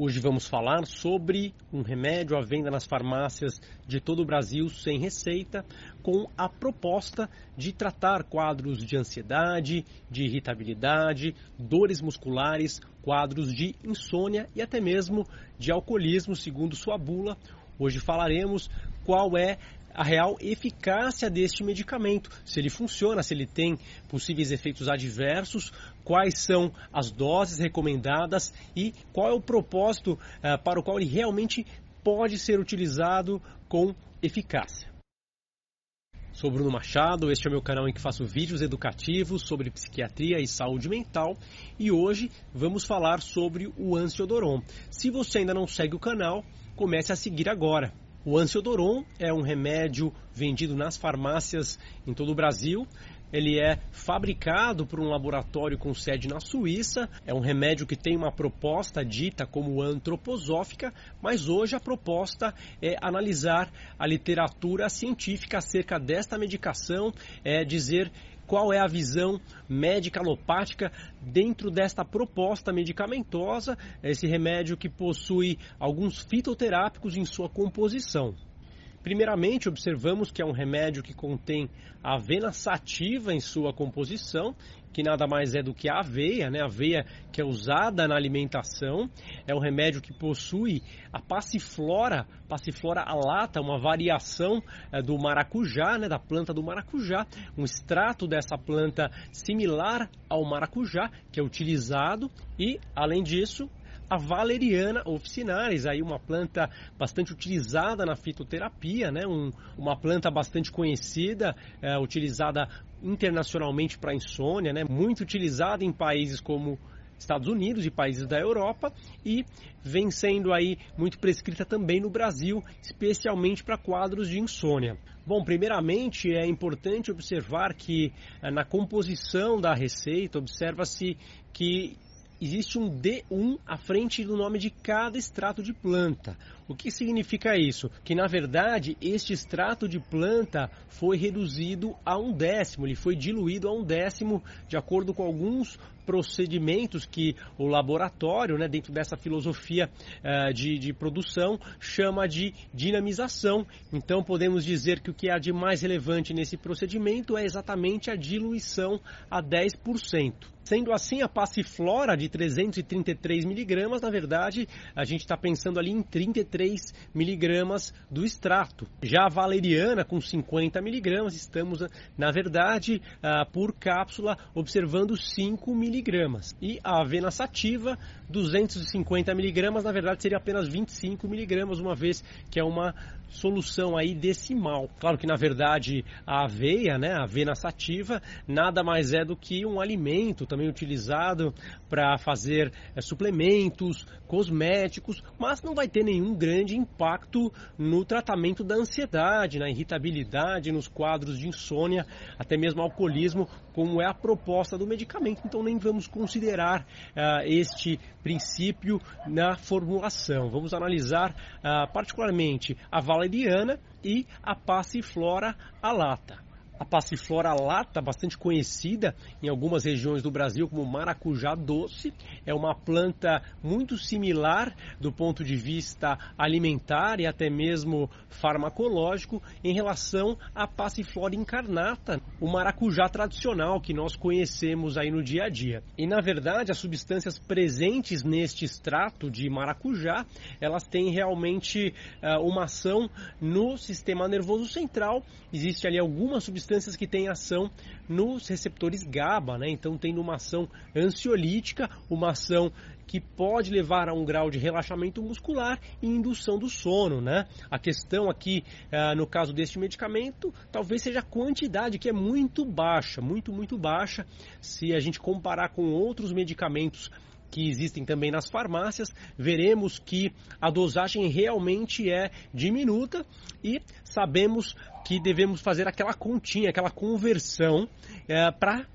Hoje vamos falar sobre um remédio à venda nas farmácias de todo o Brasil sem receita, com a proposta de tratar quadros de ansiedade, de irritabilidade, dores musculares, quadros de insônia e até mesmo de alcoolismo, segundo sua bula. Hoje falaremos qual é a real eficácia deste medicamento, se ele funciona, se ele tem possíveis efeitos adversos, quais são as doses recomendadas e qual é o propósito uh, para o qual ele realmente pode ser utilizado com eficácia. Sou Bruno Machado, este é o meu canal em que faço vídeos educativos sobre psiquiatria e saúde mental e hoje vamos falar sobre o Ansiodoron. Se você ainda não segue o canal, comece a seguir agora. O Ansiodoron é um remédio vendido nas farmácias em todo o Brasil. Ele é fabricado por um laboratório com sede na Suíça. É um remédio que tem uma proposta dita como antroposófica, mas hoje a proposta é analisar a literatura científica acerca desta medicação, é dizer qual é a visão médica alopática dentro desta proposta medicamentosa, esse remédio que possui alguns fitoterápicos em sua composição. Primeiramente, observamos que é um remédio que contém avena sativa em sua composição, que nada mais é do que a aveia, né? A aveia que é usada na alimentação. É um remédio que possui a passiflora, passiflora alata, uma variação é, do maracujá, né? Da planta do maracujá, um extrato dessa planta similar ao maracujá que é utilizado e, além disso, a valeriana officinalis, aí uma planta bastante utilizada na fitoterapia, né? Um, uma planta bastante conhecida, é, utilizada internacionalmente para insônia, né? Muito utilizada em países como Estados Unidos e países da Europa e vem sendo aí muito prescrita também no Brasil, especialmente para quadros de insônia. Bom, primeiramente é importante observar que é, na composição da receita observa-se que existe um D1 à frente do nome de cada extrato de planta. O que significa isso? Que na verdade este extrato de planta foi reduzido a um décimo, ele foi diluído a um décimo de acordo com alguns procedimentos que o laboratório, né, dentro dessa filosofia uh, de, de produção, chama de dinamização. Então podemos dizer que o que há de mais relevante nesse procedimento é exatamente a diluição a 10%. Sendo assim, a passiflora de 333 miligramas, na verdade, a gente está pensando ali em 33 miligramas do extrato. Já a valeriana, com 50 miligramas, estamos, na verdade, uh, por cápsula, observando 5 miligramas. E a avena sativa, 250 miligramas, na verdade, seria apenas 25 miligramas, uma vez que é uma solução aí decimal. Claro que na verdade a aveia, né, a avena sativa, nada mais é do que um alimento também utilizado para fazer é, suplementos, cosméticos, mas não vai ter nenhum grande impacto no tratamento da ansiedade, na irritabilidade, nos quadros de insônia, até mesmo alcoolismo, como é a proposta do medicamento. Então nem vamos considerar uh, este princípio na formulação. Vamos analisar uh, particularmente a valeriana e a passiflora alata. A passiflora lata, bastante conhecida em algumas regiões do Brasil como maracujá doce, é uma planta muito similar do ponto de vista alimentar e até mesmo farmacológico em relação à passiflora incarnata, o maracujá tradicional que nós conhecemos aí no dia a dia. E na verdade, as substâncias presentes neste extrato de maracujá, elas têm realmente uh, uma ação no sistema nervoso central. Existe ali algumas substâncias que têm ação nos receptores GABA, né? Então tem uma ação ansiolítica, uma ação que pode levar a um grau de relaxamento muscular e indução do sono, né? A questão aqui, uh, no caso deste medicamento, talvez seja a quantidade, que é muito baixa, muito, muito baixa, se a gente comparar com outros medicamentos que existem também nas farmácias, veremos que a dosagem realmente é diminuta e sabemos que devemos fazer aquela continha, aquela conversão é, para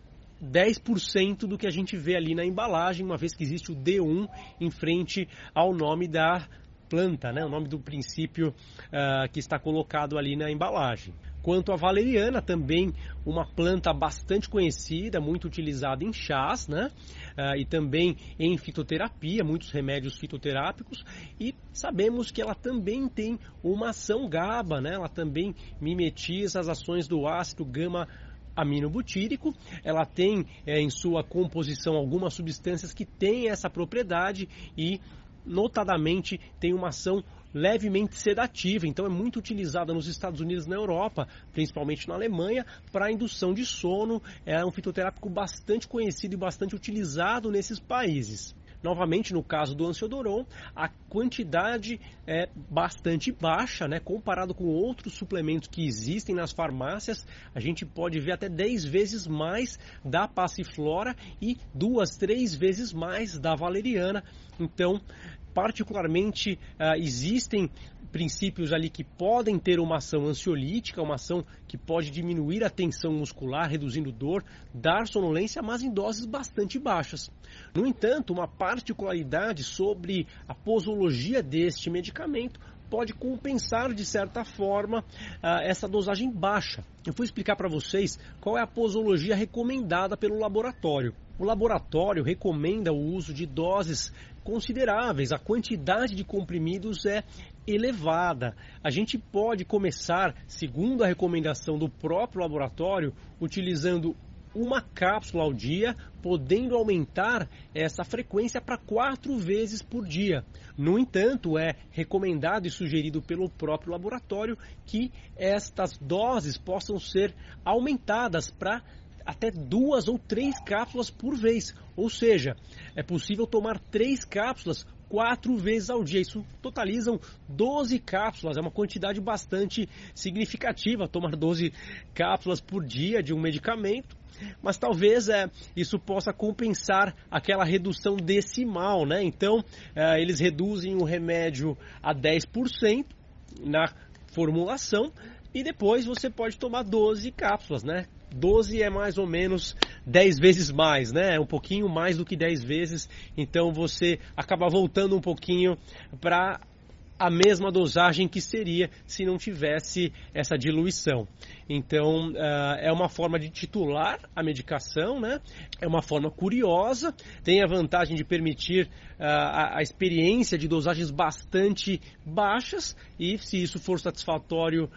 10% do que a gente vê ali na embalagem, uma vez que existe o D1 em frente ao nome da planta, né? o nome do princípio uh, que está colocado ali na embalagem. Quanto à valeriana, também uma planta bastante conhecida, muito utilizada em chás, né? Uh, e também em fitoterapia, muitos remédios fitoterápicos. E sabemos que ela também tem uma ação GABA, né? Ela também mimetiza as ações do ácido gama aminobutírico. Ela tem é, em sua composição algumas substâncias que têm essa propriedade e, notadamente, tem uma ação levemente sedativa, então é muito utilizada nos Estados Unidos na Europa, principalmente na Alemanha, para indução de sono. É um fitoterápico bastante conhecido e bastante utilizado nesses países. Novamente, no caso do Ansiodoron, a quantidade é bastante baixa, né? Comparado com outros suplementos que existem nas farmácias, a gente pode ver até 10 vezes mais da passiflora e duas, três vezes mais da valeriana. Então, particularmente, uh, existem princípios ali que podem ter uma ação ansiolítica, uma ação que pode diminuir a tensão muscular, reduzindo dor, dar sonolência, mas em doses bastante baixas. No entanto, uma particularidade sobre a posologia deste medicamento pode compensar de certa forma ah, essa dosagem baixa. Eu vou explicar para vocês qual é a posologia recomendada pelo laboratório. O laboratório recomenda o uso de doses consideráveis. A quantidade de comprimidos é elevada. A gente pode começar, segundo a recomendação do próprio laboratório, utilizando uma cápsula ao dia, podendo aumentar essa frequência para quatro vezes por dia. No entanto, é recomendado e sugerido pelo próprio laboratório que estas doses possam ser aumentadas para até duas ou três cápsulas por vez. Ou seja, é possível tomar três cápsulas quatro vezes ao dia. Isso totalizam 12 cápsulas, é uma quantidade bastante significativa tomar 12 cápsulas por dia de um medicamento. Mas talvez é, isso possa compensar aquela redução decimal, né? Então, é, eles reduzem o remédio a 10% na formulação e depois você pode tomar 12 cápsulas, né? 12 é mais ou menos 10 vezes mais, né? É um pouquinho mais do que 10 vezes. Então você acaba voltando um pouquinho para a mesma dosagem que seria se não tivesse essa diluição. Então, uh, é uma forma de titular a medicação, né? É uma forma curiosa, tem a vantagem de permitir uh, a, a, experiência de dosagens bastante baixas e, se isso for satisfatório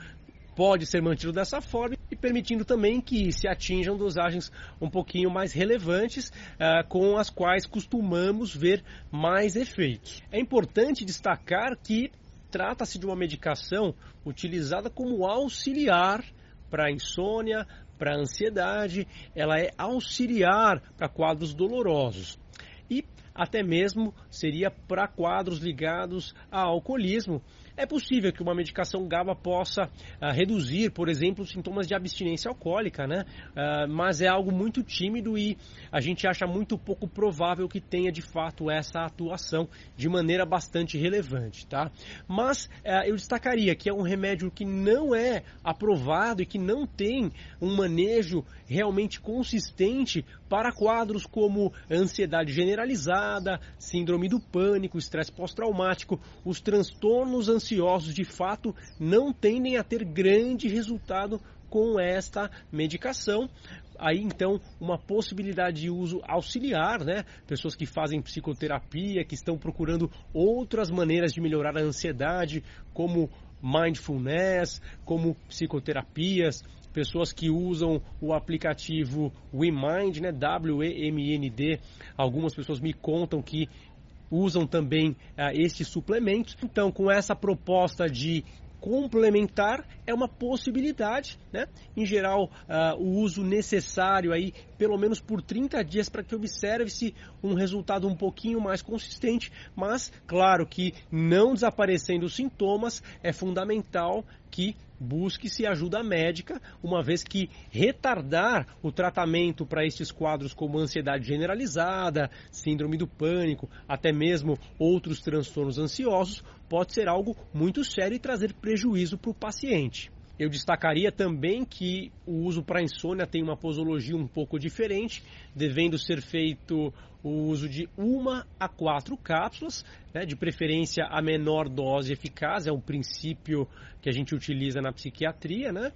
pode ser mantido dessa forma e permitindo também que se atinjam dosagens um pouquinho mais relevantes uh, com as quais costumamos ver mais efeitos. É importante destacar que trata-se de uma medicação utilizada como auxiliar para insônia, para ansiedade, ela é auxiliar para quadros dolorosos e até mesmo seria para quadros ligados a alcoolismo é possível que uma medicação GABA possa uh, reduzir, por exemplo, sintomas de abstinência alcoólica, né? Uh, mas é algo muito tímido e a gente acha muito pouco provável que tenha de fato essa atuação de maneira bastante relevante, tá? Mas uh, eu destacaria que é um remédio que não é aprovado e que não tem um manejo realmente consistente para quadros como ansiedade generalizada, síndrome do pânico, estresse pós-traumático, os transtornos ansiosos ansiosos de fato não tendem a ter grande resultado com esta medicação. Aí então uma possibilidade de uso auxiliar, né? Pessoas que fazem psicoterapia, que estão procurando outras maneiras de melhorar a ansiedade, como mindfulness, como psicoterapias, pessoas que usam o aplicativo WeMind, né? W-E-M-N-D. Algumas pessoas me contam que usam também uh, estes suplementos. Então, com essa proposta de complementar é uma possibilidade, né? Em geral, uh, o uso necessário aí, pelo menos por 30 dias, para que observe-se um resultado um pouquinho mais consistente, mas claro que não desaparecendo os sintomas é fundamental que busque-se ajuda médica, uma vez que retardar o tratamento para estes quadros como ansiedade generalizada, síndrome do pânico, até mesmo outros transtornos ansiosos, pode ser algo muito sério e trazer prejuízo para o paciente. Eu destacaria também que o uso para insônia tem uma posologia um pouco diferente, devendo ser feito o uso de uma a quatro cápsulas, né, de preferência a menor dose eficaz, é um princípio que a gente utiliza na psiquiatria, né?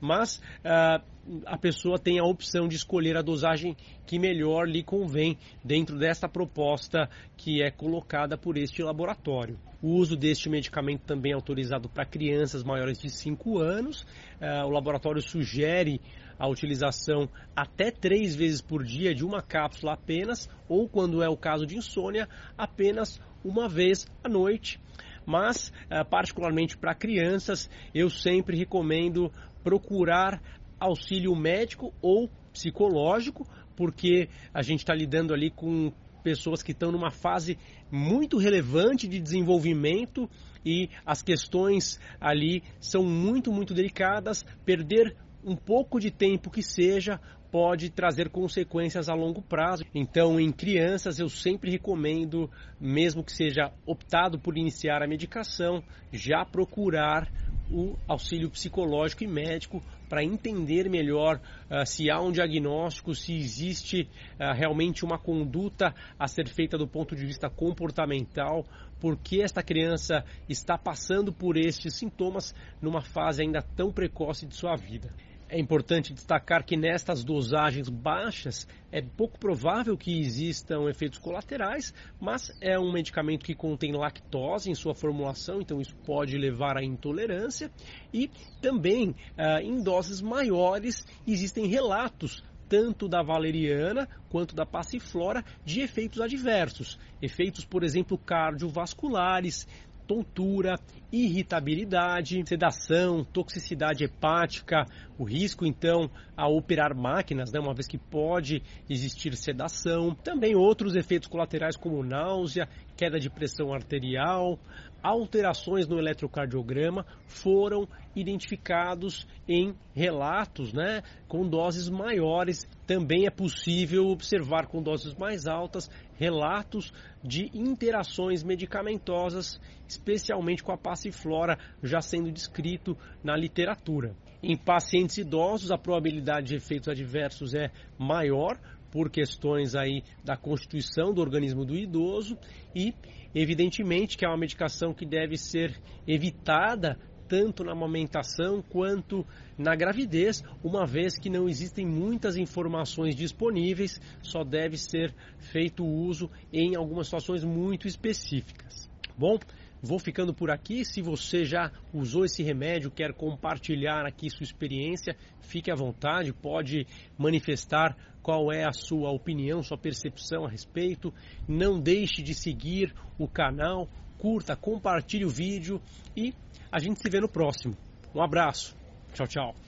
mas uh, a pessoa tem a opção de escolher a dosagem que melhor lhe convém dentro desta proposta que é colocada por este laboratório. O uso deste medicamento também é autorizado para crianças maiores de 5 anos. Uh, o laboratório sugere a utilização até três vezes por dia de uma cápsula apenas, ou quando é o caso de insônia, apenas uma vez à noite. Mas, eh, particularmente para crianças, eu sempre recomendo procurar auxílio médico ou psicológico, porque a gente está lidando ali com pessoas que estão numa fase muito relevante de desenvolvimento e as questões ali são muito, muito delicadas. Perder um pouco de tempo que seja pode trazer consequências a longo prazo. Então, em crianças, eu sempre recomendo, mesmo que seja optado por iniciar a medicação, já procurar o auxílio psicológico e médico para entender melhor uh, se há um diagnóstico, se existe uh, realmente uma conduta a ser feita do ponto de vista comportamental, porque esta criança está passando por estes sintomas numa fase ainda tão precoce de sua vida. É importante destacar que nestas dosagens baixas é pouco provável que existam efeitos colaterais, mas é um medicamento que contém lactose em sua formulação, então isso pode levar à intolerância. E também ah, em doses maiores existem relatos tanto da valeriana quanto da passiflora de efeitos adversos, efeitos, por exemplo, cardiovasculares, tontura, irritabilidade, sedação, toxicidade hepática, o risco então a operar máquinas, né, uma vez que pode existir sedação, também outros efeitos colaterais como náusea, queda de pressão arterial, alterações no eletrocardiograma foram identificados em relatos, né, com doses maiores. Também é possível observar com doses mais altas relatos de interações medicamentosas, especialmente com a passiflora já sendo descrito na literatura. Em pacientes idosos, a probabilidade de efeitos adversos é maior por questões aí da constituição do organismo do idoso e evidentemente que é uma medicação que deve ser evitada tanto na amamentação quanto na gravidez, uma vez que não existem muitas informações disponíveis, só deve ser feito uso em algumas situações muito específicas. Bom, vou ficando por aqui. Se você já usou esse remédio, quer compartilhar aqui sua experiência, fique à vontade, pode manifestar qual é a sua opinião, sua percepção a respeito. Não deixe de seguir o canal, curta, compartilhe o vídeo e a gente se vê no próximo. Um abraço. Tchau, tchau.